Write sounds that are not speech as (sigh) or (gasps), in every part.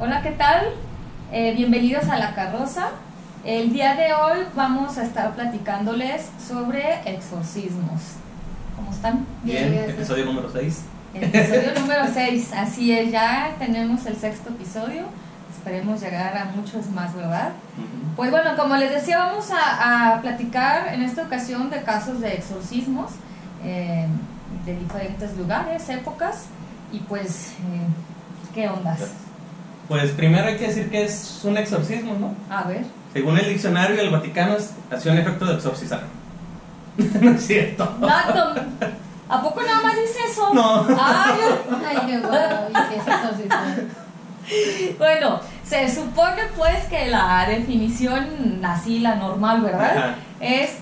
Hola, ¿qué tal? Eh, bienvenidos a La Carroza. El día de hoy vamos a estar platicándoles sobre exorcismos. ¿Cómo están? Bien, episodio número 6. Episodio (laughs) número 6, así es, ya tenemos el sexto episodio. Esperemos llegar a muchos más, ¿verdad? Pues bueno, como les decía, vamos a, a platicar en esta ocasión de casos de exorcismos eh, de diferentes lugares, épocas y pues, eh, ¿qué ondas? Pues primero hay que decir que es un exorcismo, ¿no? A ver. Según el diccionario, el Vaticano es, hace un efecto de exorcizar. (laughs) no es cierto. No, ¿A poco nada más dice eso? No. Ay, Ay, qué guau, y qué es bueno, se supone pues que la definición así, la normal, ¿verdad? Ajá. Es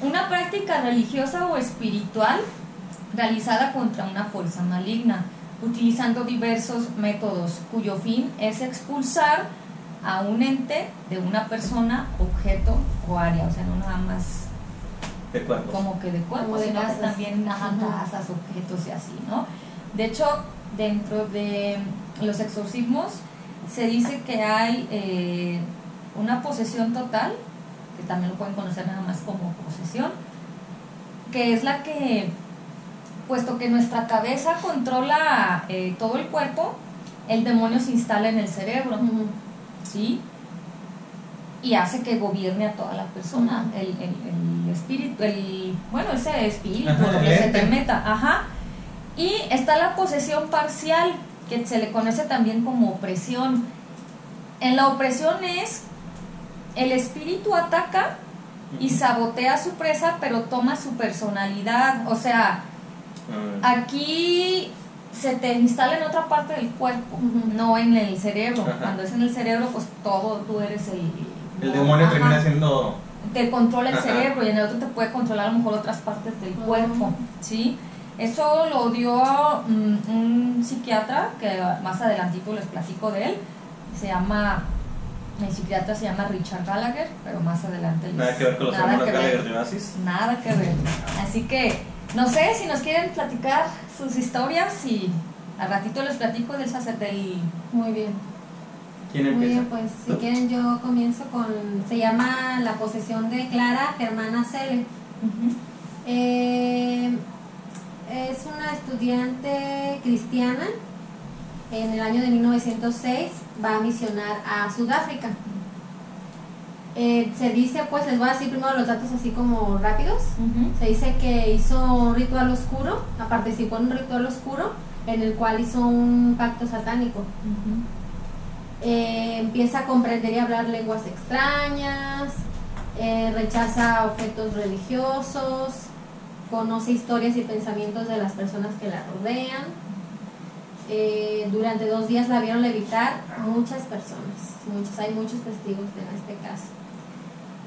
una práctica religiosa o espiritual realizada contra una fuerza maligna, utilizando diversos métodos cuyo fin es expulsar a un ente de una persona, objeto o área, o sea, no nada más De cuerpos. como que de cuerpo, Como de sino que casas. también ajá, casas, objetos y así, ¿no? De hecho, dentro de los exorcismos se dice que hay eh, una posesión total, que también lo pueden conocer nada más como posesión, que es la que, puesto que nuestra cabeza controla eh, todo el cuerpo, el demonio se instala en el cerebro. ¿sí? Y hace que gobierne a toda la persona, el, el- el espíritu, el, bueno, ese espíritu, Ajá, lo el que se te meta, ajá. Y está la posesión parcial, que se le conoce también como opresión. En la opresión es, el espíritu ataca y sabotea a su presa, pero toma su personalidad, o sea, Ah, Aquí se te instala en otra parte del cuerpo, Ujú. no en el cerebro. Ajá. Cuando es en el cerebro, pues todo, tú eres el... el demonio Ajá. termina siendo. Te controla el Ajá. cerebro y en el otro te puede controlar a lo mejor otras partes del Ujú. cuerpo, ¿sí? Eso lo dio mm, un psiquiatra, que más adelantito les platico de él, se llama... El psiquiatra se llama Richard Gallagher, pero más adelante les- Nada que ver con los nada hermanos. Gallagher de nazis. Nada que ver. Así que, no sé si nos quieren platicar sus historias y al ratito les platico del sacerdote. Muy bien. ¿Quién Muy empieza? bien, pues si ¿Tú? quieren yo comienzo con, se llama La posesión de Clara Germana Cele. Eh, es una estudiante cristiana. En el año de 1906 va a misionar a Sudáfrica. Eh, se dice, pues les voy a decir primero los datos así como rápidos. Se dice que hizo un ritual oscuro, participó en un ritual oscuro en el cual hizo un pacto satánico. Eh, empieza a comprender y hablar lenguas extrañas, eh, rechaza objetos religiosos, conoce historias y pensamientos de las personas que la rodean. Eh, durante dos días la vieron levitar muchas personas, muchos, hay muchos testigos en este caso.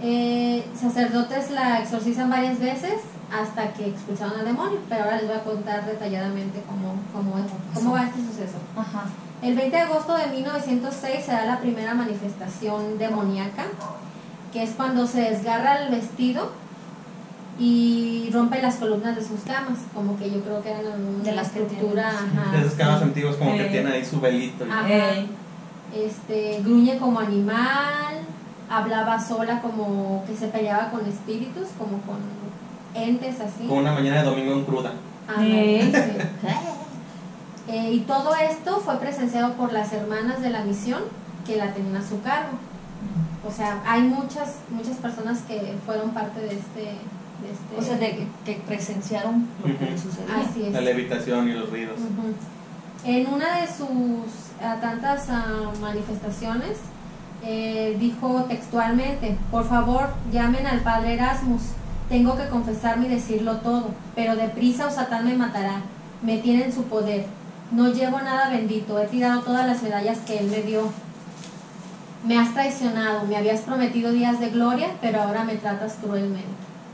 Eh, sacerdotes la exorcizan varias veces hasta que expulsaron al demonio, pero ahora les voy a contar detalladamente cómo, cómo, cómo va este suceso. Ajá. El 20 de agosto de 1906 se da la primera manifestación demoníaca, que es cuando se desgarra el vestido y rompe las columnas de sus camas, como que yo creo que eran una De las estructura, ajá, De esas camas antiguas, como que tiene ahí su velito. Ajá. Este, gruñe como animal, hablaba sola como que se peleaba con espíritus, como con entes así. Como una mañana de domingo en cruda. Ajá, Ey. sí. Eh, y todo esto fue presenciado por las hermanas de la misión que la tenían a su cargo. O sea, hay muchas muchas personas que fueron parte de este... De este O sea, de que, presenciaron lo que sucedió. Así es. La levitación y los ruidos. Ujú. En una de sus ah, tantas ah, manifestaciones eh, dijo textualmente, por favor llamen al padre Erasmus, tengo que confesarme y decirlo todo, pero deprisa o Satán me matará, me tiene en su poder, no llevo nada bendito, he tirado todas las medallas que él me dio. Me has traicionado, me habías prometido días de gloria, pero ahora me tratas cruelmente.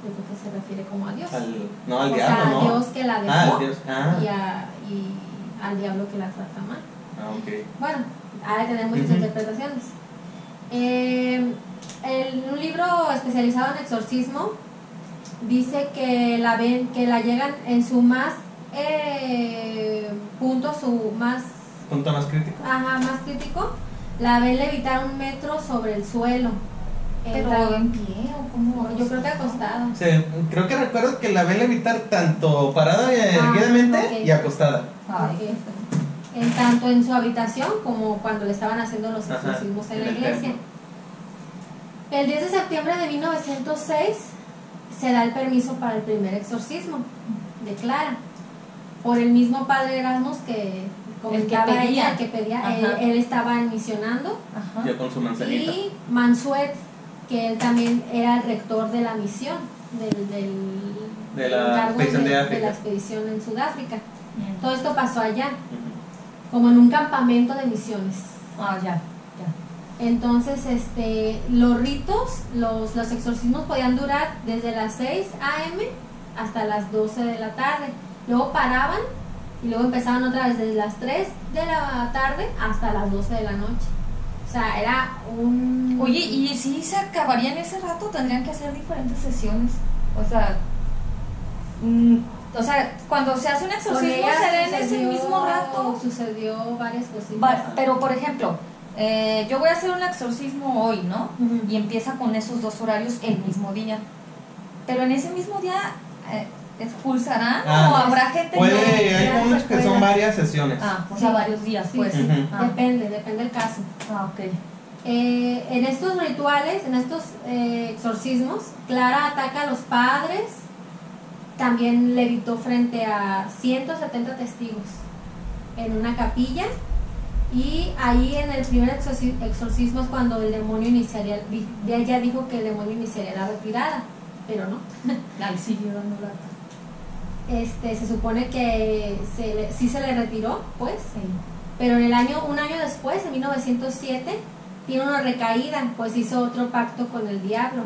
Yo creo que se refiere como a Dios. Al, no, al o diablo, sea, a ¿no? Dios que la dejó Ah, al Dios. Ah, y, a- y al diablo que la trata mal. ah, ok. Bueno, ha de tener muchas interpretaciones. Eh, en un libro especializado en exorcismo dice que la ven, que la llegan en su más eh, punto, su más Punto más crítico. ajá, más crítico, La ven levitar un metro sobre el suelo. Pero Entra- en pie o como. yo creo que acostada. Sí, creo que recuerdo que la ven levitar tanto parada eh, Ah, erguidamente y acostada. Ay, Ok. En tanto en su habitación como cuando le estaban haciendo los exorcismos en la el iglesia. El 10 de septiembre de 1906 se da el permiso para el primer exorcismo de Clara por el mismo padre Erasmus que comentaba pedía. ella, el que pedía, él, estaba misionando Ajá. Yo con su manzanita. y Mansuet que él también era el rector de la misión del, del De la de la expedición en Sudáfrica. Todo esto pasó allá. Como en un campamento de misiones. Ah, ya, ya. Entonces, este, los ritos, los, los exorcismos podían durar desde las 6 a.m. hasta las 12 de la tarde. Luego paraban y luego empezaban otra vez desde las 3 de la tarde hasta las 12 de la noche. O sea, era un... Oye, y si se acabaría en ese rato, tendrían que hacer diferentes sesiones. O sea, mm, o sea, cuando se hace un exorcismo ella será en ese sucedió- mismo rato. Sucedió varias cositas. Va- pero por ejemplo, eh, yo voy a hacer un exorcismo hoy, ¿no? Y empieza con esos dos horarios el mismo día. Pero en ese mismo día eh, expulsarán Ah, o habrá gente Puede, no? hay ya unos se que son varias sesiones. Ah, o Sí. sea, varios días, Sí, pues. Ah. Depende, depende del caso. Ah, ok. Eh, en estos rituales, en estos eh, exorcismos, Clara ataca a los padres, también levitó frente a 170 testigos en una capilla y ahí en el primer exorci- exorcismo es cuando el demonio iniciaría, ella dijo que el demonio iniciaría la retirada, pero no. (laughs) Ahí siguió dando lata. Este, se supone que se le- sí se le retiró, pues, Sí. pero en el año, un año después, en 1907, tiene una recaída, pues hizo otro pacto con el diablo.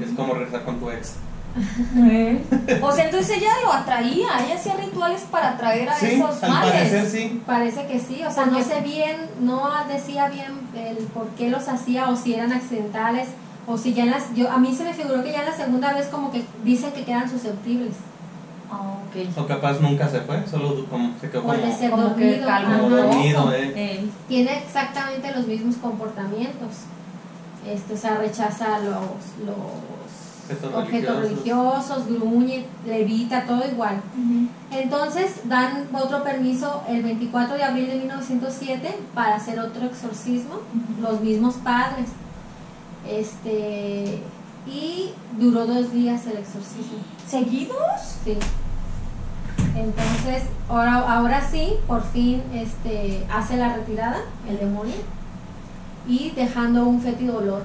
Es como rezar con tu ex. (laughs) O sea, entonces ella lo atraía, ella hacía rituales para atraer a Sí, esos al males. parecer sí. Parece que sí, o sea, no sé bien, no decía bien el por qué los hacía o si eran accidentales o si ya en las, yo a mí se me figuró que ya en la segunda vez como que dicen que quedan susceptibles ok. O capaz nunca se fue, solo como, se quedó como... ser Como que dormido. eh. Eh, Tiene exactamente los mismos comportamientos. Este, o sea, rechaza los, los Objetos objetos religiosos, gruñe, levita, todo igual. Entonces dan otro permiso el 24 de abril de 1907 para hacer otro exorcismo, los mismos padres. Este y duró dos días el exorcismo. ¿Seguidos? Sí. Entonces, ahora, ahora sí, por fin este, hace la retirada, el demonio, y dejando un fétido olor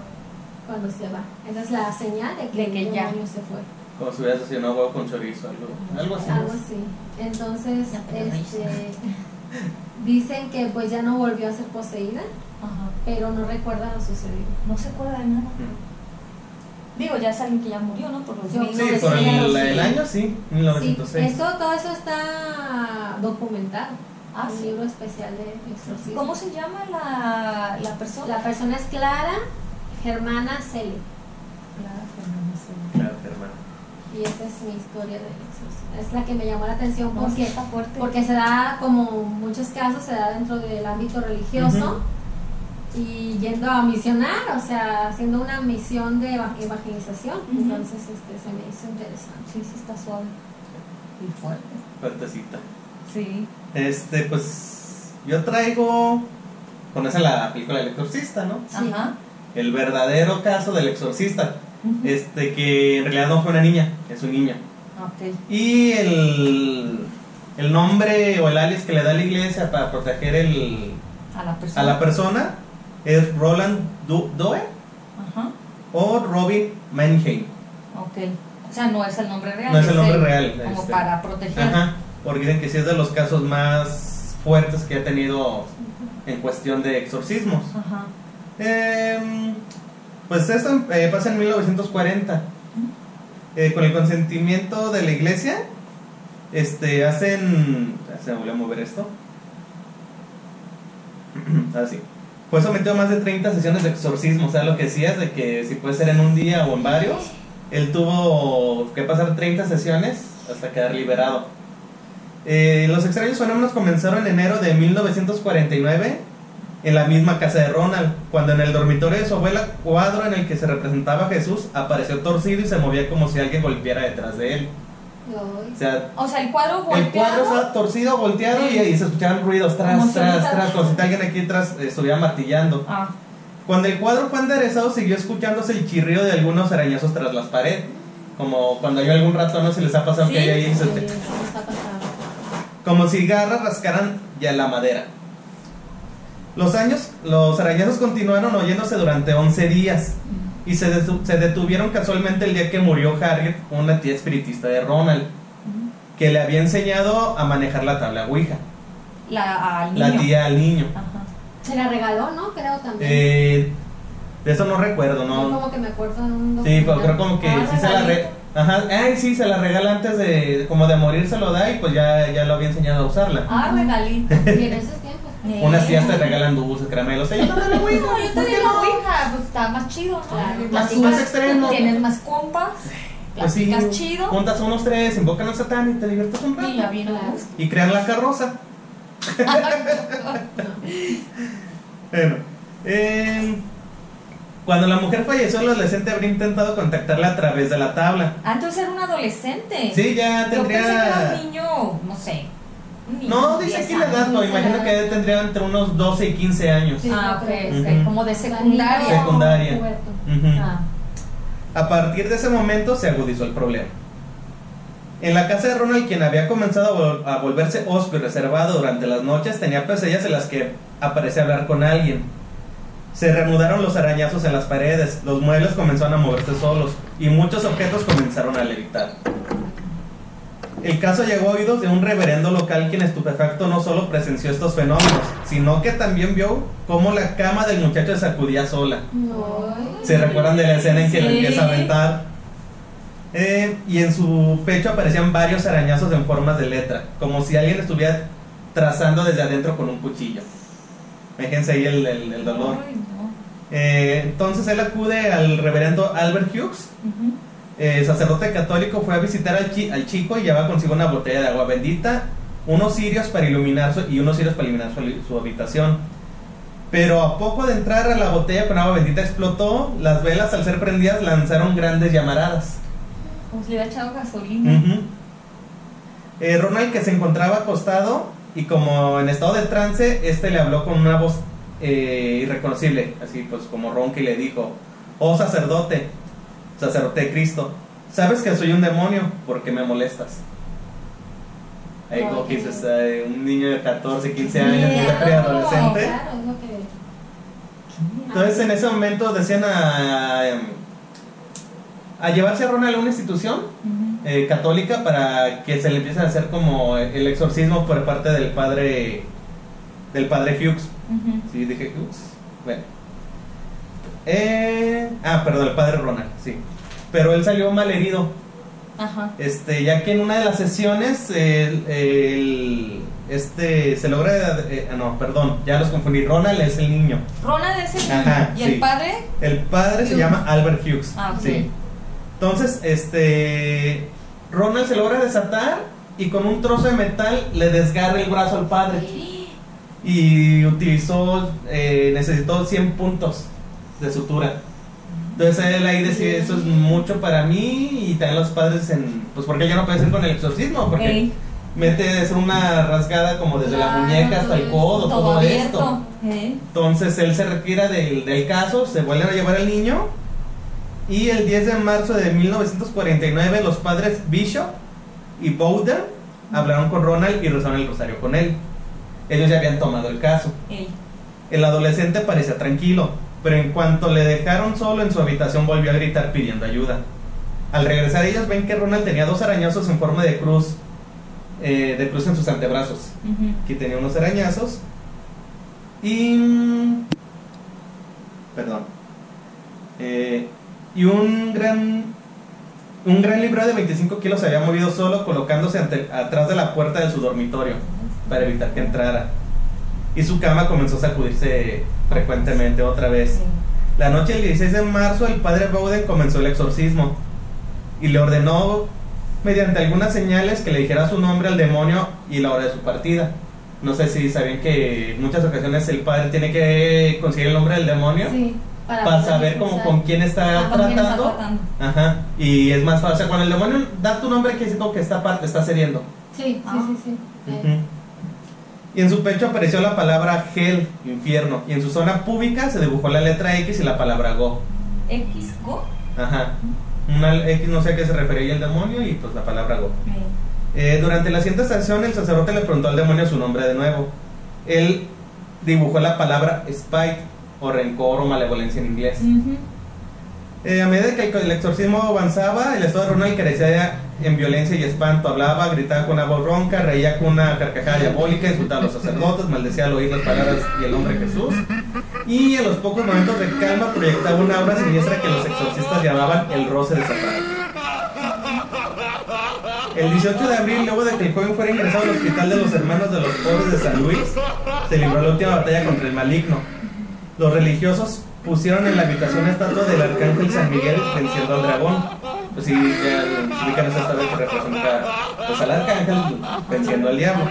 cuando se va. Esa es la señal de que, De que el ya. demonio se fue. Como si hubieras hecho una huevo con chorizo, algo, algo así. Algo así. Entonces, este, (laughs) dicen que pues ya no volvió a ser poseída, Ajá. pero no recuerda lo sucedido. No se acuerda de nada. Mm. Digo, ya es alguien que ya murió, ¿no? Por los Sí, No, por sí, el, sí. el año sí, Sí, 1906. esto, todo eso está documentado. Ah, un sí. libro especial de exorcismo. ¿Cómo se llama la, la persona? La persona es Clara Germana Celi. Clara Fernández. Claro, hermano. Y esa es mi historia del exorcismo. Es la que me llamó la atención No, porque, está fuerte. porque se da, como muchos casos, se da dentro del ámbito religioso y yendo a misionar, o sea, haciendo una misión de eva- evangelización. Entonces este, se me hizo interesante. Sí, sí está suave. Y fuerte. Fuertecita. Sí. Este, pues yo traigo. Conocen la película El Exorcista, ¿no? Sí. Ajá. El verdadero caso del exorcista. Este, que en realidad no fue una niña, es un niño. Y el, el nombre o el alias que le da la iglesia para proteger el, A la persona. a la persona es Roland Du- Doe o Robin Mannheim. Ok. O sea, no es el nombre real. No es el nombre el- real, Como este. para proteger. Ajá, porque dicen que sí es de los casos más fuertes que ha tenido en cuestión de exorcismos. Ajá. Em, pues esto eh, pasa en 1940. Eh, con el consentimiento de la iglesia, este, hacen... Se volvió a mover esto. Así. Fue sometido a más de 30 sesiones de exorcismo. O sea, lo que decías de que si puede ser en un día o en varios, él tuvo que pasar 30 sesiones hasta quedar liberado. Eh, los extraños fenómenos comenzaron en enero de 1949 en la misma casa de Ronald, cuando en el dormitorio de su abuela, cuadro en el que se representaba a Jesús apareció torcido y se movía como si alguien golpeara detrás de él. O sea, O sea, el cuadro el cuadro volteado. estaba torcido, volteado y, Sí. y se escuchaban ruidos tras, tras, tras, como si alguien aquí atrás eh, estuviera martillando. Ah, Cuando el cuadro fue enderezado, siguió escuchándose el chirrido de algunos arañazos tras las paredes. Como cuando hay algún rato, no se les ha pasado Sí, que hay ahí. Sí, se- pasando. como si garras rascaran ya la madera. Los años, los arañazos continuaron oyéndose durante 11 días y se, detu- se detuvieron casualmente el día que murió Harriet, una tía espiritista de Ronald, que le había enseñado a manejar la tabla Ouija, la, al niño. la tía al niño. Ajá. Se la regaló, ¿no? Creo también. Eh, de eso no recuerdo, Yo ¿no? como que me acuerdo de un Sí, pero creo como que Ah, sí se la re... Ajá, ay, sí, se la regala antes de, como de morir se lo da y pues ya, ya lo había enseñado a usarla. Ah, regalito. (laughs) Y en esos tiempos. Eh. Unas tías te regalan dulces, caramelos. Ella no te No, Ouija, yo ¿por te digo? Ouija, pues está más chido, ¿no? Claro. Más- extremo. Tienes más compas, Pues sí, chido. juntas unos tres, invocan al satán y te diviertes un Y rato. gusto. Y crean la carroza. (laughs) bueno, eh, cuando la mujer falleció, el adolescente habría intentado contactarla a través de la tabla. Ah, entonces era un adolescente. Sí, ya Yo pensé que era tendría. un niño, no sé. un niño No, dice 10 aquí la edad, no, imagino que tendría entre unos 12 y 15 años. Sí, Ah, ok, que sí. como de secundaria. Secundaria. Ah, A partir de ese momento se agudizó el problema. En la casa de Ronald, quien había comenzado a, vol- a volverse osco y reservado durante las noches, tenía pesadillas en las que aparecía hablar con alguien. Se reanudaron los arañazos en las paredes, los muebles comenzaron a moverse solos y muchos objetos comenzaron a levitar. El caso llegó a oídos de un reverendo local quien estupefacto no solo presenció estos fenómenos, sino que también vio cómo la cama del muchacho se sacudía sola. No. ¿Se recuerdan de la escena en que le Sí. empieza a aventar? Eh, y en su pecho aparecían varios arañazos en formas de letra, como si alguien estuviera trazando desde adentro con un cuchillo. Fíjense ahí el, el- el dolor. Eh, entonces él acude al reverendo Albert Hughes. Eh, sacerdote católico, fue a visitar al, chi- al chico y llevaba consigo una botella de agua bendita, unos cirios para iluminar su, y unos cirios para iluminar su, su habitación. Pero a poco de entrar a la botella con agua bendita explotó, las velas al ser prendidas lanzaron grandes llamaradas. Como si le hubiera echado gasolina. Ujú. Eh, Ronald que se encontraba acostado y como en estado de trance, este le habló con una voz eh, irreconocible, así pues como ronca y le dijo, oh sacerdote, sacerdote de Cristo, sabes que soy un demonio porque me molestas. Ahí como que dices, un niño de 14, 15 años, un preadolescente. Claro, que. Entonces en ese momento decían a, a llevarse a Ronald a una institución eh, católica para que se le empiece a hacer como el exorcismo por parte del padre del padre Hughes. Ujú. Sí, dije Hughes. Bueno. Eh, ah, perdón, el padre Ronald, sí. Pero él salió mal herido. Ajá. Este, ya que en una de las sesiones el, el- este se logra eh, no, perdón, ya los confundí. Ronald es el niño. Ronald es el Ajá, niño. ¿Y sí. el padre? El padre se llama Albert Hughes. Ah, ok. Sí. Entonces, este Ronald se logra desatar y con un trozo de metal le desgarra el brazo al padre. (gasps) Y utilizó, eh, necesitó 100 puntos de sutura. Entonces él ahí decide, eso es mucho para mí y también los padres en... Pues porque ya no puede ser con el exorcismo, porque Ey, mete es una rasgada como desde la muñeca hasta el codo, todo, abierto. esto. Ey. Entonces él se retira del, del caso, se vuelven a llevar al niño y el 10 de marzo de 1949 los padres Bishop y Bowden hablaron con Ronald y rezaron el rosario con él. Ellos ya habían tomado el caso. Ey. El adolescente parecía tranquilo, pero en cuanto le dejaron solo en su habitación volvió a gritar pidiendo ayuda. Al regresar ellos ven que Ronald tenía dos arañazos en forma de cruz, eh, de cruz en sus antebrazos. Aquí tenía unos arañazos. Y. Perdón. Eh, y un gran. Un gran libro de 25 kilos se había movido solo, colocándose ante- atrás de la puerta de su dormitorio para evitar que entrara. Y su cama comenzó a sacudirse frecuentemente otra vez. Sí. La noche del 16 de marzo, el padre Bowden comenzó el exorcismo y le ordenó, mediante algunas señales, que le dijera su nombre al demonio y la hora de su partida. No sé si sabían que en muchas ocasiones el padre tiene que conseguir el nombre del demonio Sí, para, poder saber como con quién está Ah, ¿con quién está tratando. tratando? Ajá. Y es más fácil. Cuando el demonio da tu nombre, quiere decir como que parte está cediendo. Sí, sí, Ah. sí, sí. Ujú. Eh, Y en su pecho apareció la palabra Hell, infierno. Y en su zona pública se dibujó la letra X y la palabra Go. X, Go. Ajá. Una X no sé a qué se refería el demonio y pues la palabra Go. Eh, durante la siguiente estación el sacerdote le preguntó al demonio su nombre de nuevo. Él dibujó la palabra spite o rencor o malevolencia en inglés. Ujú. Eh, a medida que el, exorcismo avanzaba, el estado de Ronald carecía en violencia y espanto. Hablaba, gritaba con una voz ronca, reía con una carcajada diabólica, insultaba a los sacerdotes, maldecía al oír las palabras y el nombre Jesús. Y en los pocos momentos de calma proyectaba una aura siniestra que los exorcistas llamaban el roce de Satanás. El 18 de abril, luego de que el joven fuera ingresado al hospital de los hermanos de los pobres de San Luis, se libró la última batalla contra el maligno. Los religiosos pusieron en la habitación estatua del arcángel San Miguel venciendo al dragón. Pues sí, ya se ubican esa estatua que representa pues, al arcángel venciendo al diablo.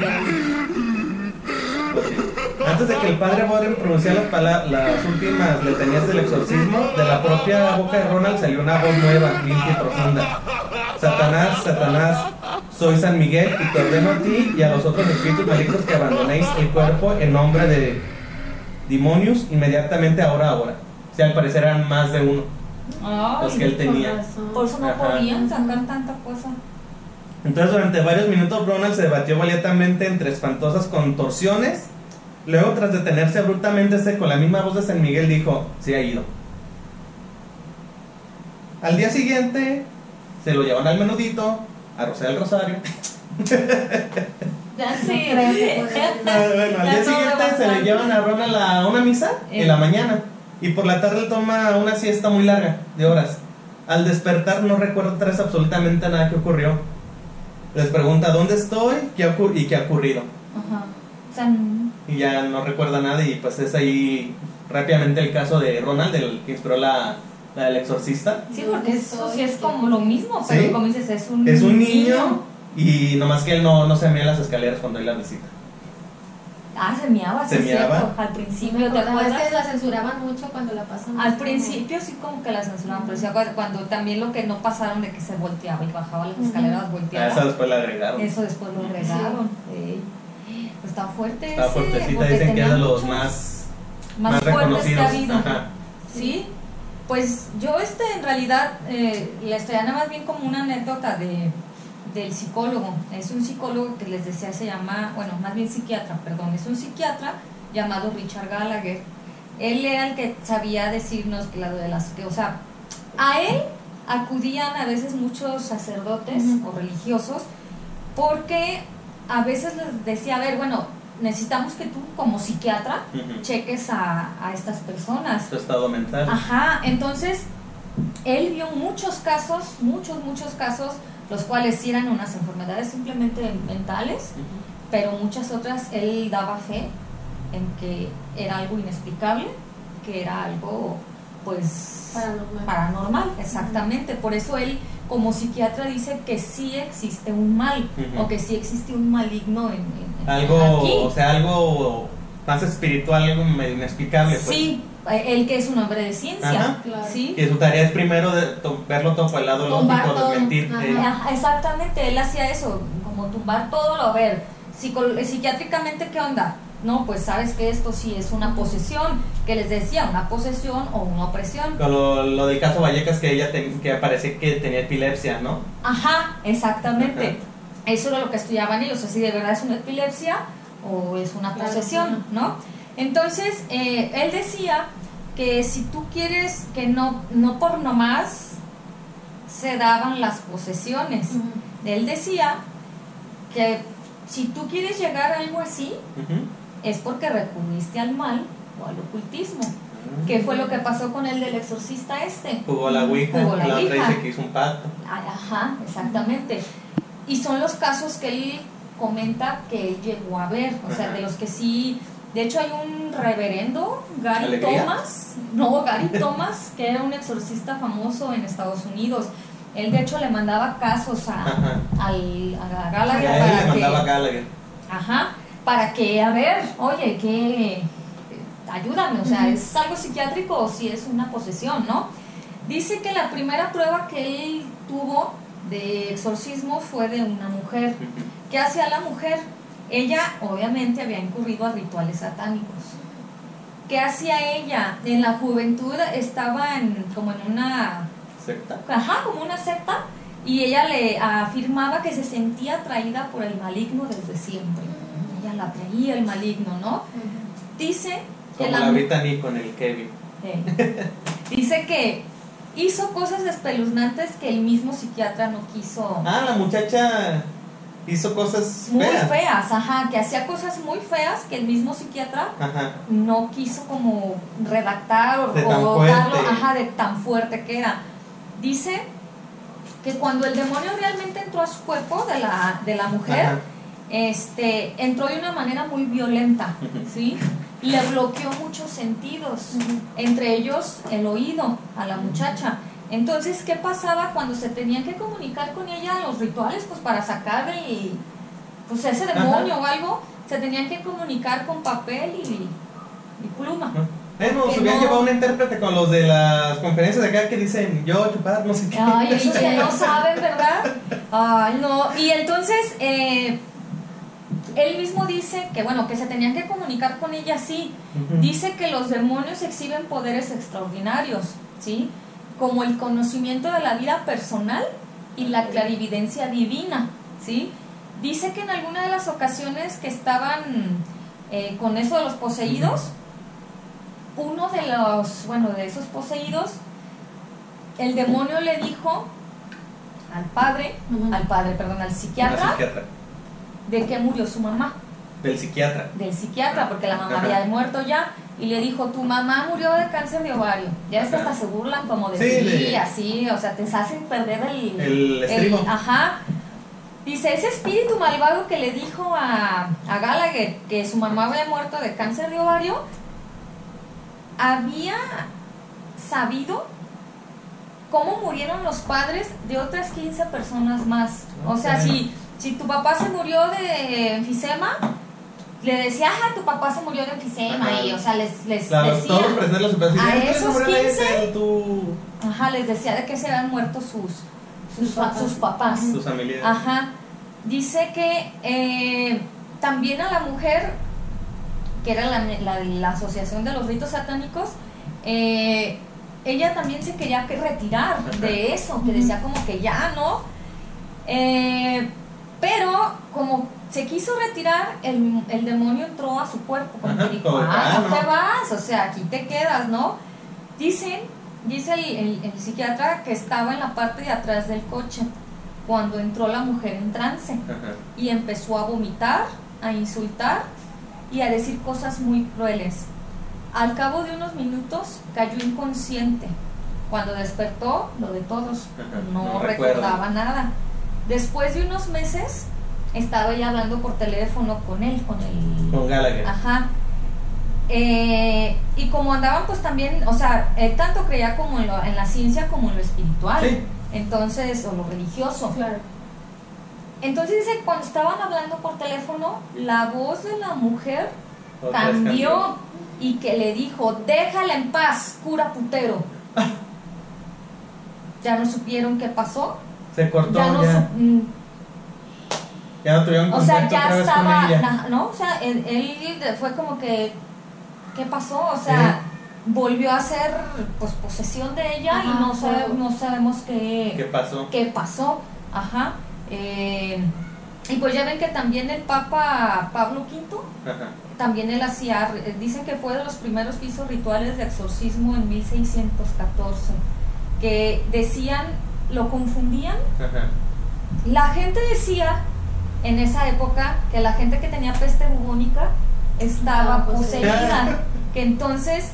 Antes de que el padre Boren pronunciara las, las últimas letanías del exorcismo, de la propia boca de Ronald salió una voz nueva, limpia y profunda. Satanás, Satanás, soy San Miguel y te ordeno a ti y a los otros espíritus malignos que abandonéis el cuerpo en nombre de demonios inmediatamente ahora, ahora. O sea, al parecer eran más de uno Ay, los que él tenía. Por eso no Ajá. podían sacar tanta cosa. Entonces, durante varios minutos, Ronald se debatió valientemente entre espantosas contorsiones. Luego, tras detenerse abruptamente, se- con la misma voz de San Miguel, dijo: Se ha ido. Al día siguiente, se lo llevan al menudito, a Rosario del Rosario. (laughs) Ya No creo que pueda- (laughs) Ah, bueno, al Ya día siguiente se le llevan a Ronald a una misa Eh. en la mañana. Y por la tarde toma una siesta muy larga, de horas. Al despertar no recuerda atrás absolutamente nada que ocurrió. Les pregunta dónde estoy qué y qué ha ocurrido. Ajá. O sea, n- Y ya no recuerda nada y pues es ahí rápidamente el caso de Ronald, el que inspiró la, la del exorcista. sí, porque eso sí es como lo mismo, pero Sí. como dices, es un, Es un niño y nomás que él no, no se mea en las escaleras cuando él la visita. Ah, se miaba, sí, Se es cierto. miaba. Al Sí, principio, ¿te es acuerdas? que la censuraban mucho cuando la pasan. Al principio sí como que la censuraban, pero sí acuerdas cuando también lo que no pasaron de que se volteaba y bajaba las escaleras volteaba. esa después la agregaron. Eso después lo agregaron. Ey. Pues está fuerte Está ese, fuertecita, dicen que es de los más, más, más fuertes que reconocidos. ha habido. Ajá. Sí, pues yo este en realidad eh, la estoy nada más bien como una anécdota de del psicólogo. Es un psicólogo que les decía se llama, bueno, más bien psiquiatra, perdón, es un psiquiatra llamado Richard Gallagher. Él era el que sabía decirnos que la de las que, o sea, a él acudían a veces muchos sacerdotes o religiosos porque a veces les decía, a ver, bueno, necesitamos que tú como psiquiatra cheques a, a estas personas. Su estado mental. Ajá, entonces él vio muchos casos, muchos, muchos casos, los cuales sí eran unas enfermedades simplemente mentales, pero muchas otras él daba fe en que era algo inexplicable, que era algo pues Paranormal. paranormal, exactamente. Por eso él como psiquiatra dice que sí existe un mal Ujú. o que sí existe un maligno en, en- Algo, aquí. o sea, algo más espiritual, algo inexplicable. Pues. Sí, él que es un hombre de ciencia, Ajá. Claro. sí. Que su tarea es primero de to- verlo todo el lado Tumbar lógico, todo. desmentir. Ajá. eh, Ajá, exactamente, él hacía eso, como tumbar todo, a ver, psico- psiquiátricamente, ¿qué onda? No, pues sabes que esto sí es una posesión, que les decía, una posesión o una opresión. con lo, lo del caso Vallecas que ella ten- que parece que tenía epilepsia, ¿no? Ajá, exactamente. Eso era lo que estudiaban ellos, así de verdad es una epilepsia o es una Claro, posesión, ¿no? Entonces, eh, él decía que si tú quieres que no, no por nomás se daban las posesiones. Ujú. Él decía que si tú quieres llegar a algo así, Ujú. es porque recurriste al mal o al ocultismo. ¿Qué fue lo que pasó con el del exorcista este? Jugó la Ouija, Jugó la la, otra dice que hizo un pacto. Ah, Ajá, exactamente. Y son los casos que él comenta que él llegó a ver, o sea, de los que sí... De hecho hay un reverendo, Gary ¿Alegría? Thomas, no, Gary (laughs) Thomas, que era un exorcista famoso en Estados Unidos. Él de hecho le mandaba casos a, al, a Gallagher a para le que- mandaba Gallagher. Ajá, para que, a ver, oye, que ayúdame, o sea. ¿es algo psiquiátrico o si es una posesión, no? Dice que la primera prueba que él tuvo de exorcismo fue de una mujer. ¿Qué hacía la mujer? Ella obviamente había incurrido a rituales satánicos. ¿Qué hacía ella? En la juventud estaba en, como en una ¿Secta? ajá, como una secta, y ella le afirmaba que se sentía atraída por el maligno desde siempre. Ella la atraía el maligno, ¿no? Dice que Como la, la Brittany con el Kevin. Eh, dice que hizo cosas espeluznantes que el mismo psiquiatra no quiso. Ah, la muchacha hizo cosas muy feas. feas, ajá, que hacía cosas muy feas que el mismo psiquiatra Ajá. no quiso como redactar o, De o ajá, de tan fuerte que era. Dice que cuando el demonio realmente entró a su cuerpo de la, de la mujer, Ajá. este, entró de una manera muy violenta. ¿sí? Le bloqueó muchos sentidos, entre ellos el oído a la muchacha. Entonces, ¿qué pasaba cuando se tenían que comunicar con ella en los rituales? Pues para sacar el, pues ese demonio o algo, se tenían que comunicar con papel y, y pluma. Que se hubieran no. llevado un intérprete con los de las conferencias de acá que dicen yo chupar, no sé qué. Ay, (laughs) que no saben, ¿verdad? Ay, no. Y entonces, eh, él mismo dice que, bueno, que se tenían que comunicar con ella así. Ujú. Dice que los demonios exhiben poderes extraordinarios, ¿sí? Como el conocimiento de la vida personal y la clarividencia divina, ¿sí? Dice que en alguna de las ocasiones que estaban eh, con eso de los poseídos, uno de los, bueno, de esos poseídos, el demonio le dijo al padre, al padre, perdón, al psiquiatra, psiquiatra. de que murió su mamá Del psiquiatra. del psiquiatra, porque la mamá Ajá. había muerto ya, y le dijo, tu mamá murió de cáncer de ovario. Ya ves que hasta se burlan como de Sí, ti, así, o sea, te hacen perder el... El ajá. Dice, ese espíritu malvado que le dijo a, a Gallagher que su mamá había muerto de cáncer de ovario, había sabido cómo murieron los padres de otras 15 personas más. O sea, si, si tu papá se murió de enfisema, le decía, ajá, tu papá se murió de enfisema, Ajá. y o sea, les, les Claro, decía, todos los a "Ay, ¿quién se esos murió de 15? ese? Tu, ajá, les decía de que se habían muerto sus, sus, Sus papás. sus papás. familiares. Ajá. Dice que eh, también a la mujer, que era la, la, la asociación de los ritos satánicos, eh, ella también se quería que retirar Ajá. de eso, que decía como que ya no. Eh, pero como se quiso retirar, el, el demonio entró a su cuerpo, como Ajá, que dijo, ah, no no". te vas, o sea, aquí te quedas, ¿no? Dicen, dice el, el- el psiquiatra que estaba en la parte de atrás del coche cuando entró la mujer en trance Ajá. y empezó a vomitar, a insultar y a decir cosas muy crueles. Al cabo de unos minutos cayó inconsciente. Cuando despertó, lo de todos, Ajá, no, no recordaba nada. Después de unos meses, estaba ella hablando por teléfono con él, con el... Con Gallagher. Ajá. Eh, y como andaban, pues también, o sea, él tanto creía como en, lo- en la ciencia como en lo espiritual. Sí. Entonces, o lo religioso. Claro. Entonces dice, cuando estaban hablando por teléfono, la voz de la mujer Otra cambió y que le dijo, déjala en paz, cura putero. (laughs) Ya no supieron qué pasó. Se cortó, Ya ya. no, su- mm, Ya no tuvieron o sea, ya otra vez con estaba, ella. na- ¿no? O sea, él, él fue como que, ¿qué pasó? O sea, volvió a ser, pues, posesión de ella y no, sabe- claro. no sabemos qué, ¿Qué pasó? qué pasó. Ajá. Eh, y pues ya ven que también el Papa Pablo V, Ajá. también él hacía, eh, dicen que fue de los primeros que hizo rituales de exorcismo en 1614, que decían, lo confundían Ajá. la gente decía en esa época que la gente que tenía peste bubónica estaba Estaba poseída. (laughs) que entonces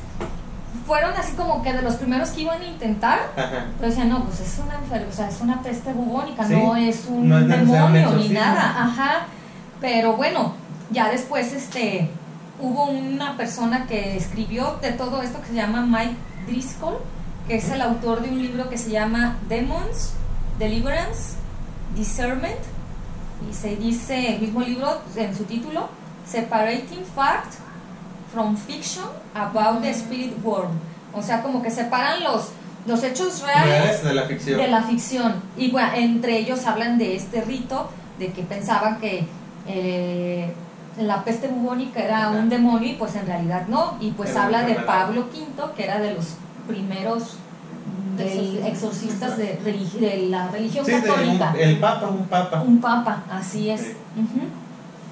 fueron así como que de los primeros que iban a intentar, Ajá. pero decían, no, pues es una enfer- o sea, es una peste bubónica, Sí, no es un no es necesariamente demonio ni nada, ajá, pero bueno, ya después este hubo una persona que escribió de todo esto que se llama Mike Driscoll, que es el autor de un libro que se llama Demons, Deliverance, Discernment, y se dice el mismo libro en su título, separating fact from fiction about the spirit world. O sea, como que separan los, los hechos reales de la ficción. de la ficción. Y bueno, entre ellos hablan de este rito, de que pensaban que eh, la peste bubónica era un demonio y pues en realidad no. Y pues Era habla de. Pablo V, que era de los primeros del Exorcistas. de, la religión Sí, de un- católica. el papa, un papa. Un papa, así es. Sí.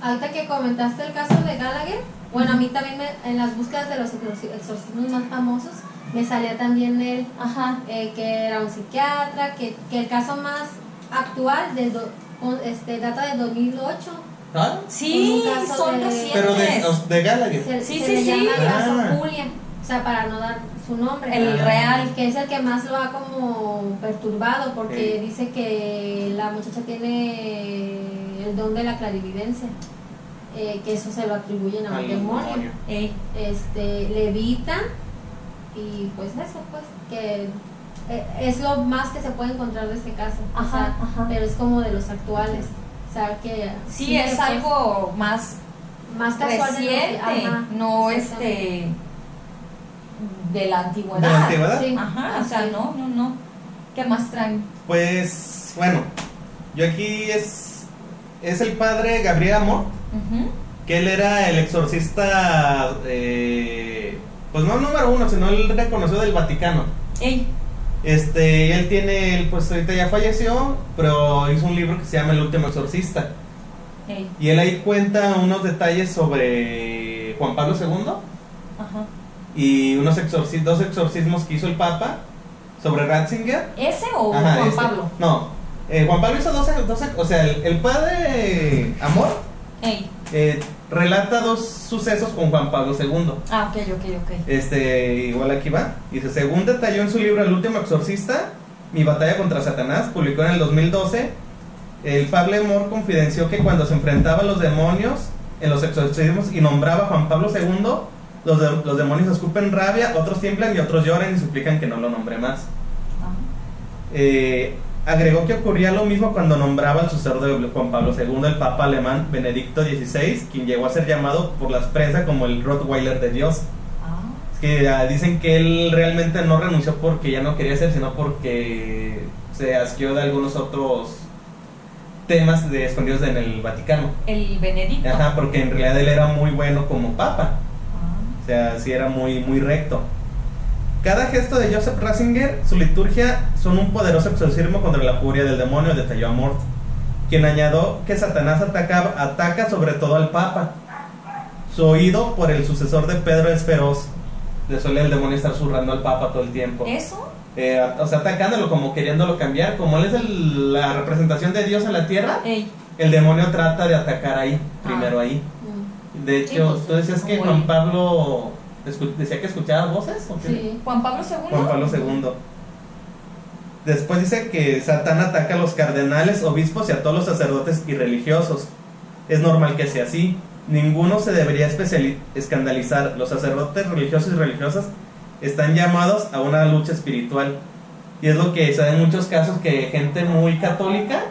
Ahorita que comentaste el caso de Gallagher, bueno, a mí también me- en las búsquedas de los exorci- exorcismos más famosos me salía también él, Ajá. eh, que era un psiquiatra, que, que el caso más actual del do- con- este, data de 2008. ¿Ah? Sí, son de- recientes. Pero de, de Gallagher. Se, Sí, se sí, le sí. llama el caso Ah. Julia, o sea, para no dar su nombre. El Ah. real. que es el que más lo ha como perturbado porque Sí. dice que la muchacha tiene el don de la clarividencia eh, que eso se lo atribuyen a un Al demonio. Ey, este levitan y pues eso pues que eh, es lo más que se puede encontrar de este caso o Ajá, sea, ajá. pero es como de los actuales o sea que Sí, es pues, algo más más casual de lo que- reciente, ajá, no exactamente. este de la antigüedad. ¿De la antigüedad? Sí. Ajá, o sea, no, no, no. ¿Qué más traen? Pues, bueno, yo aquí es, es el padre Gabriel Amor, que él era el exorcista, eh, pues no número uno, sino el reconocido del Vaticano. Ey, Este, él tiene, él, pues ahorita ya falleció, pero hizo un libro que se llama El último exorcista. ey, Y él ahí cuenta unos detalles sobre Juan Pablo II ajá. Y unos exorci- dos exorcismos que hizo el Papa sobre Ratzinger. ¿Ese o Ajá, Juan este. Pablo? No, eh, Juan Pablo hizo dos, dos o sea, el, el padre Amor eh, relata dos sucesos con Juan Pablo II. ah, ok, ok, ok. Este, igual aquí va. Dice, según detalló en su libro El último exorcista, Mi batalla contra Satanás, publicó en el 2012, el Pablo Amor confidenció que cuando se enfrentaba a los demonios en los exorcismos y nombraba a Juan Pablo II, los, de- los demonios escupen rabia, otros tiemblan y otros lloran y suplican que no lo nombre más. Ah, Eh, agregó que ocurría lo mismo cuando nombraba al sucesor de Juan Pablo II, el Papa alemán Benedicto XVI, quien llegó a ser llamado por la prensa como el Rottweiler de Dios. ah, Es que ah, dicen que él realmente no renunció porque ya no quería ser, sino porque se asqueó de algunos otros temas de escondidos en el Vaticano. el Benedicto. Ajá, porque en realidad él era muy bueno como papa. Ah, O sea, sí era muy, muy recto. Cada gesto de Joseph Ratzinger, su liturgia, son un poderoso exorcismo contra la furia del demonio, detalló Amort, quien añadió que Satanás ataca, ataca sobre todo al Papa. Su oído por el sucesor de Pedro es feroz. Le suele el demonio estar zurrando al Papa todo el tiempo. ¿Eso? Eh, o sea, atacándolo como queriéndolo cambiar. Como él es el- la representación de Dios en la tierra, Ey, el demonio trata de atacar ahí, Ah. primero ahí. De Sí, hecho, pues, tú decías que Juan Pablo decía que escuchaba voces. ¿o qué? sí Juan Pablo II. Juan Pablo II. Después dice que Satán ataca a los cardenales, obispos y a todos los sacerdotes y religiosos. Es normal que sea así. Ninguno se debería escandalizar. Los sacerdotes religiosos y religiosas están llamados a una lucha espiritual. Y es lo que se da en muchos casos que gente muy católica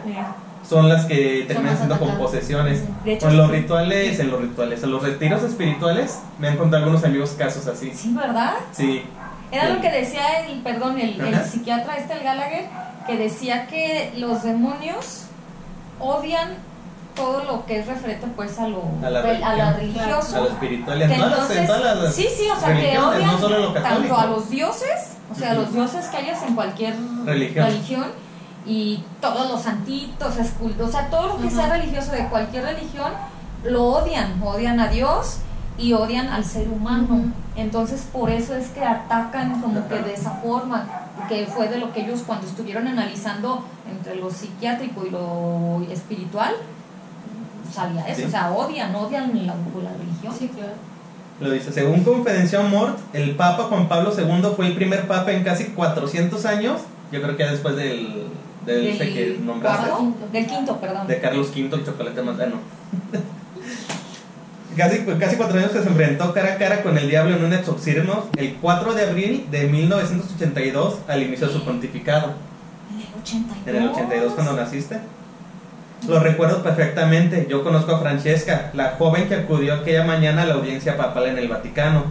son las que terminan siendo con posesiones. De hecho, Con los rituales, en los rituales, en los retiros espirituales, me han contado algunos amigos casos así. Sí, ¿verdad? Sí, Era Sí. lo que decía el, perdón, el, el psiquiatra este, el Gallagher, que decía que los demonios odian todo lo que es referente pues a lo, A la rel- a la religión. religioso. a lo espiritual, en en entonces- todas las sí, sí, o sea, que odian no en tanto a los dioses, o sea, a los dioses que hayas en cualquier Religión. religión, y todos los santitos, escultos, o sea, todo lo que sea religioso de cualquier religión, lo odian, odian a Dios y odian al ser humano. Entonces, por eso es que atacan como que de esa forma, que fue de lo que ellos cuando estuvieron analizando entre lo psiquiátrico y lo espiritual, salía eso, Sí. o sea, odian, odian la, la religión. sí claro Lo dice, según confidenció Mort, el Papa Juan Pablo II fue el primer Papa en casi 400 años, yo creo que ya después del, del ese que nombraste, cuarto, Quinto. del quinto, perdón. de Carlos V, el chocolate más ah, no. (laughs) Casi, casi cuatro años que se enfrentó cara a cara con el diablo en un exorcismo el 4 de abril de 1982 al inicio de su pontificado. En el 82. En el 82 cuando naciste. Lo recuerdo perfectamente. Yo conozco a Francesca, la joven que acudió aquella mañana a la audiencia papal en el Vaticano.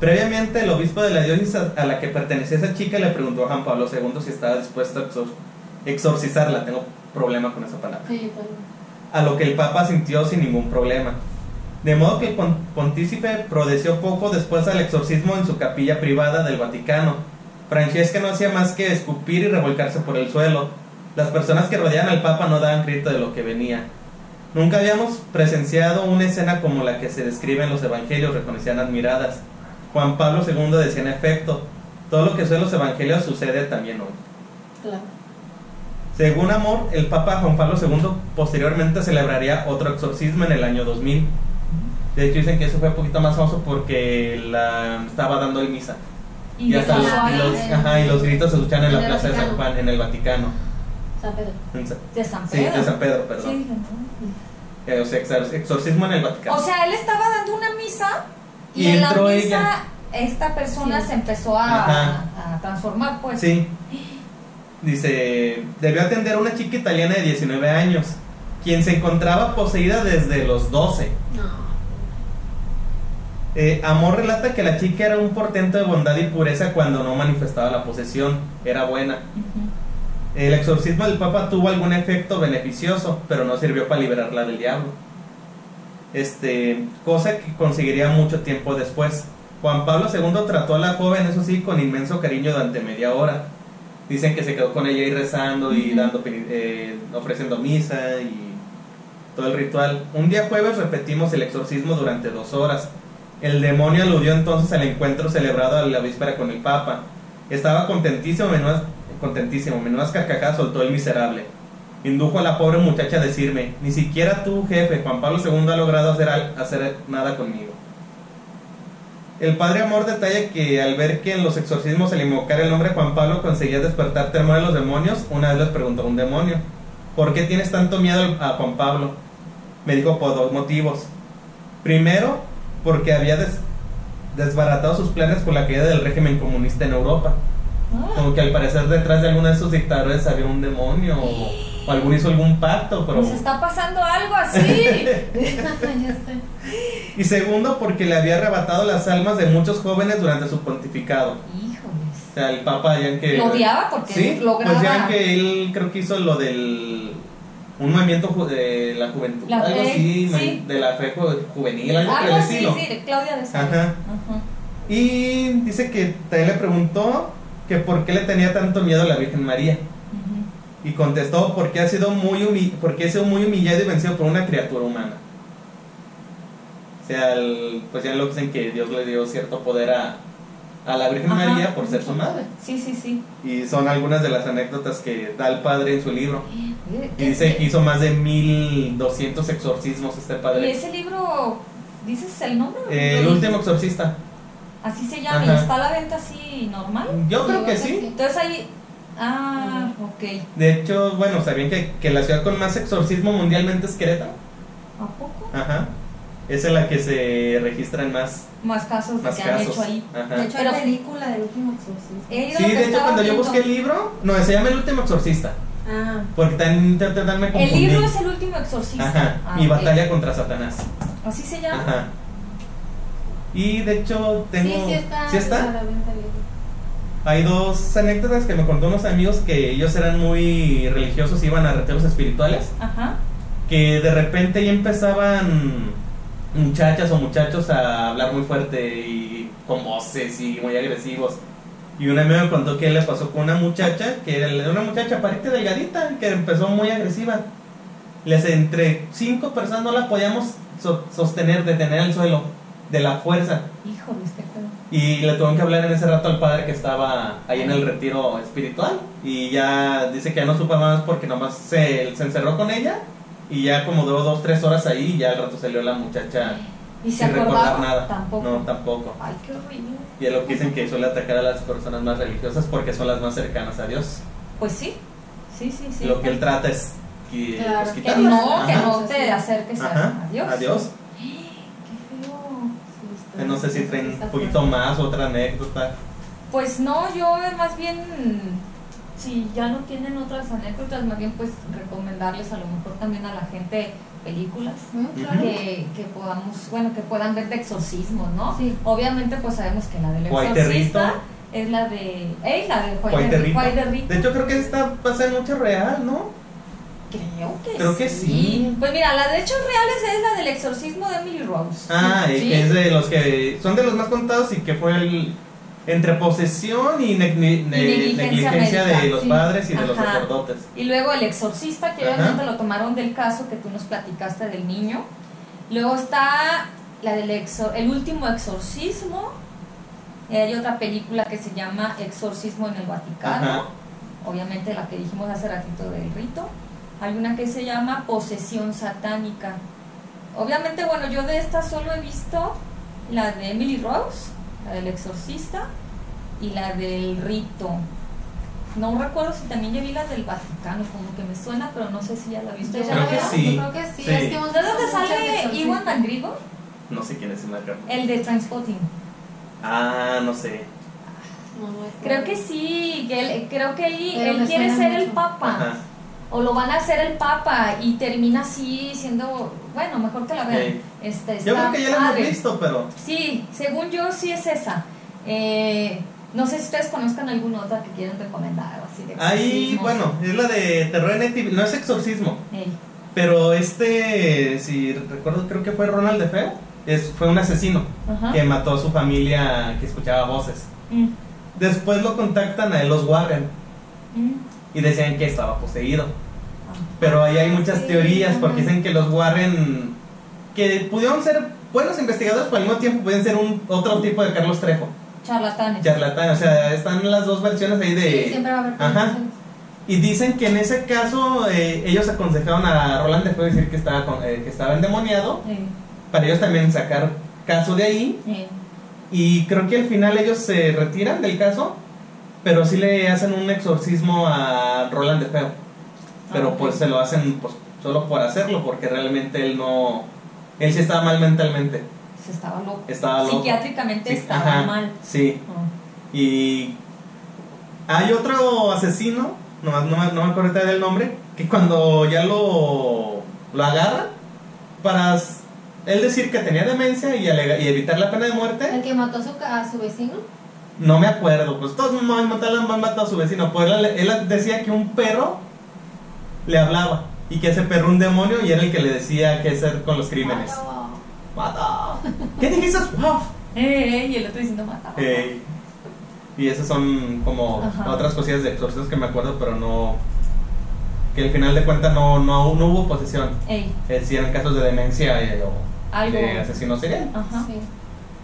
Previamente, el obispo de la diócesis a la que pertenecía esa chica le preguntó a Juan Pablo II si estaba dispuesto a exorcizarla. Tengo problema con esa palabra. Sí. A lo que el Papa sintió sin ningún problema. De modo que el pon- pontícipe prodeció poco después al exorcismo en su capilla privada del Vaticano. Francesca no hacía más que escupir y revolcarse por el suelo. Las personas que rodeaban al Papa no daban crédito de lo que venía. Nunca habíamos presenciado una escena como la que se describe en los evangelios, reconocían admiradas. Juan Pablo II decía en efecto, todo lo que sucede en los evangelios sucede también hoy. Claro. Según Amor, el Papa Juan Pablo II posteriormente celebraría otro exorcismo en el año 2000. De hecho dicen que eso fue un poquito más famoso porque la estaba dando el misa. Y, Y, hasta los, los- en- ajá, y los gritos se escuchan en la en el plaza de San Vaticano. Juan, en el Vaticano. San Pedro. De San Sí, Pedro. de San Pedro, perdón. Sí, no. Eh, o sea, exor- exorcismo en el Vaticano. O sea, él estaba dando una misa y, Y en la misa ella. esta persona Sí. se empezó a, a transformar, pues. Sí. Dice, debió atender a una chica italiana de 19 años, quien se encontraba poseída desde los 12. No. Eh, Amor relata que la chica era un portento de bondad y pureza cuando no manifestaba la posesión, era buena. El exorcismo del Papa tuvo algún efecto beneficioso, pero no sirvió para liberarla del diablo. Este, cosa que conseguiría mucho tiempo después. Juan Pablo II trató a la joven, eso sí, con inmenso cariño durante media hora. Dicen que se quedó con ella ahí rezando y dando, eh, ofreciendo misa y todo el ritual. Un día jueves repetimos el exorcismo durante dos horas. El demonio aludió entonces al encuentro celebrado a la víspera con el Papa. Estaba contentísimo, menudas, contentísimo, menudas carcajadas soltó el miserable. Indujo a la pobre muchacha a decirme, ni siquiera tú, jefe, Juan Pablo II ha logrado hacer, hacer nada conmigo. El padre Amor detalla que al ver que en los exorcismos al invocar el nombre Juan Pablo conseguía despertar temor a los demonios, una vez les preguntó a un demonio, ¿por qué tienes tanto miedo a Juan Pablo? Me dijo por dos motivos. Primero, porque había des- desbaratado sus planes por la caída del régimen comunista en Europa. Ah, Como que al parecer detrás de alguno de esos dictadores había un demonio o, o alguno hizo algún pacto, pero... Nos está pasando algo así. (laughs) (laughs) Y segundo, porque le había arrebatado las almas de muchos jóvenes durante su pontificado. O Híjoles. sea, el Papa ya que... Lo odiaba porque Sí, lograba. pues ya que él creo que hizo lo del... Un movimiento de la juventud, La algo fe, así, sí. de la fe ju- juvenil, algo Algo así, estilo. sí, de Claudia de. Ajá. Y dice que también le preguntó que por qué le tenía tanto miedo a la Virgen María. Y contestó porque ha sido muy porque ha sido muy humillado y vencido por una criatura humana. O sea, el- pues ya lo dicen que Dios le dio cierto poder a, a la Virgen Ajá. María por ser su madre. Sí, sí, sí. Y son algunas de las anécdotas que da el padre en su libro. Eh, Y dice que hizo más de 1200 exorcismos este ¿Y padre. ese libro, dices el nombre? Eh, el ¿Lo último exorcista. Así se llama. ¿Y Ajá. está a la venta así normal? Yo creo que sí. Entonces ahí. Ah, ok. De hecho, bueno, sabían que, que la ciudad con más exorcismo mundialmente es Querétaro. ¿A poco? Ajá. Es en la que se registran más, Más casos más que han casos. hecho ahí. Ajá. De hecho, Pero- hay película del último ido Sí, de hecho, cuando yo viendo. busqué el libro, no, se llama El último exorcista. Ah, Porque también te, te- me El confundí. libro es el último exorcista. Ajá. Ah, Mi ok. batalla contra Satanás. Así se llama. Ajá. Y de hecho, tengo. Sí, sí está. ¿Sí está? Hay dos anécdotas que me contó unos amigos que ellos eran muy religiosos, iban a retiros espirituales. Ajá. que de repente ya empezaban muchachas o muchachos a hablar muy fuerte y con voces y muy agresivos. Y un amigo me contó que le pasó con una muchacha, que era una muchacha parita delgadita, que empezó muy agresiva. Les entre cinco personas no la podíamos so- sostener, detener al suelo, de la fuerza. Híjole. Y le tuvieron que hablar en ese rato al padre que estaba ahí en el retiro espiritual. Y ya dice que ya no supo más porque nomás se, se encerró con ella. Y ya como duró dos, tres horas ahí. Y ya al rato salió la muchacha ¿Y se sin recordar acordaba? nada. Tampoco. No, tampoco. Ay, qué horrible. Y es lo que dicen que suele atacar a las personas más religiosas porque son las más cercanas a Dios. Pues sí. Sí, sí, sí. lo que él trata es que, Claro, pues, que no, que no te acerques a, Ajá. a Dios. No sé si traen un poquito más, otra anécdota. Pues no, yo más bien si ya no tienen otras anécdotas, más bien pues recomendarles a lo mejor también a la gente películas claro. que, que podamos, bueno, que puedan ver de exorcismos, ¿no? Sí. Obviamente pues sabemos que la del exorcista es la de, ¡Ey! la de Guayterrito. Guayterrito. De hecho, creo que esta pasa en mucho real, ¿no? Creo que Creo que sí. Pues mira, la de hechos reales es la del exorcismo de Emily Rose. Ah, Sí. que es de los que son de los más contados y que fue el entre posesión y, ne- ne- ne- negligencia negligencia de los sí. padres y de los sacerdotes. Y luego el exorcista, que Ajá. obviamente lo tomaron del caso que tú nos platicaste del niño. Luego está la del exor el último exorcismo. Y hay otra película que se llama Exorcismo en el Vaticano. Ajá. Obviamente la que dijimos hace ratito del rito. Hay una que se llama Posesión Satánica. Obviamente, bueno, yo de esta solo he visto la de Emily Rose, la del exorcista, y la del rito. No recuerdo si también ya vi la del Vaticano, como que me suena, pero no sé si ya la viste. Yo ¿Ya Creo la que sí. Creo que sí. Sí. Es que ¿De dónde sale. Iwan McGregor? No sé quién es ese marcador. El de Transpotting. Ah, no sé. No, no es Creo que sí, que él, creo que él, él quiere ser el papa. Ajá. O lo van a hacer el papa y termina así siendo, bueno, mejor que la vean. Sí. Este, Yo creo que ya la hemos visto, pero Sí, según yo sí es esa. Eh, no sé si ustedes conozcan alguna otra que quieran recomendar o así de ahí, bueno, es la de terror en ATV. No es exorcismo, pero este, si recuerdo, creo que fue Ronald de Feo. Es, fue un asesino que mató a su familia que escuchaba voces. Mm, Después lo contactan a los Warren, mm, y decían que estaba poseído. ah. Pero ahí hay muchas Sí, teorías porque dicen que los Warren, que pudieron ser buenos investigadores, pero al mismo tiempo pueden ser un otro tipo de Carlos Trejo, Charlatanes. charlatán. O sea, están las dos versiones ahí de... Sí, siempre va a haber Ajá. Y dicen que en ese caso eh, ellos aconsejaron a Roland de Feo decir que estaba, con- eh, que estaba endemoniado, Ey, para ellos también sacar caso de ahí. ey. Y creo que al final ellos se retiran del caso, pero sí le hacen un exorcismo a Roland de Feo. Pero Ah, pues se lo hacen pues, solo por hacerlo, porque realmente él no... Él sí estaba mal mentalmente. Se estaba loco. Estaba loco. Psiquiátricamente Sí, estaba ajá, mal. Sí. Ah. Y hay otro asesino, no, no, me- no me acuerdo del nombre, que cuando ya lo, lo agarran, para él decir que tenía demencia y, y evitar la pena de El muerte, que mató a su, a su vecino. No me acuerdo, pues todos me han matado, han matado a su vecino, pues él, él decía que un perro le hablaba y que ese perro un demonio y era el que le decía qué hacer con los crímenes. ¡Mata! ¿Qué dijiste? ¡Uf! Ey, y el otro diciendo mata. Y esas son como Ajá. otras cosillas de exorcismos que me acuerdo, pero no. Que al final de cuentas no, no, no hubo posesión. Ey, Es decir, eran casos de demencia eh, o Algo. de asesino serial. ajá. Sí.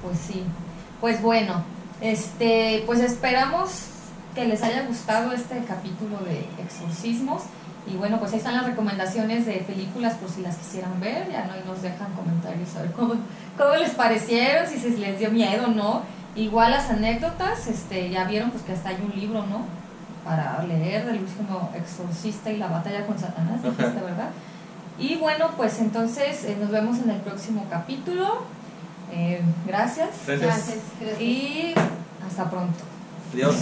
Pues sí. Pues bueno, este, pues esperamos que les haya gustado este capítulo de exorcismos. Y bueno, pues ahí están las recomendaciones de películas por si las quisieran ver. Ya no ahí nos dejan comentarios a ver cómo, (laughs) cómo les parecieron, si se les dio miedo o no. Igual las anécdotas, este, ya vieron pues que hasta hay un libro, ¿no? Para leer del último exorcista y la batalla con Satanás, dijiste. ¿verdad? Y bueno, pues entonces eh, nos vemos en el próximo capítulo. Eh, gracias. gracias. Gracias. Y hasta pronto. Adiós.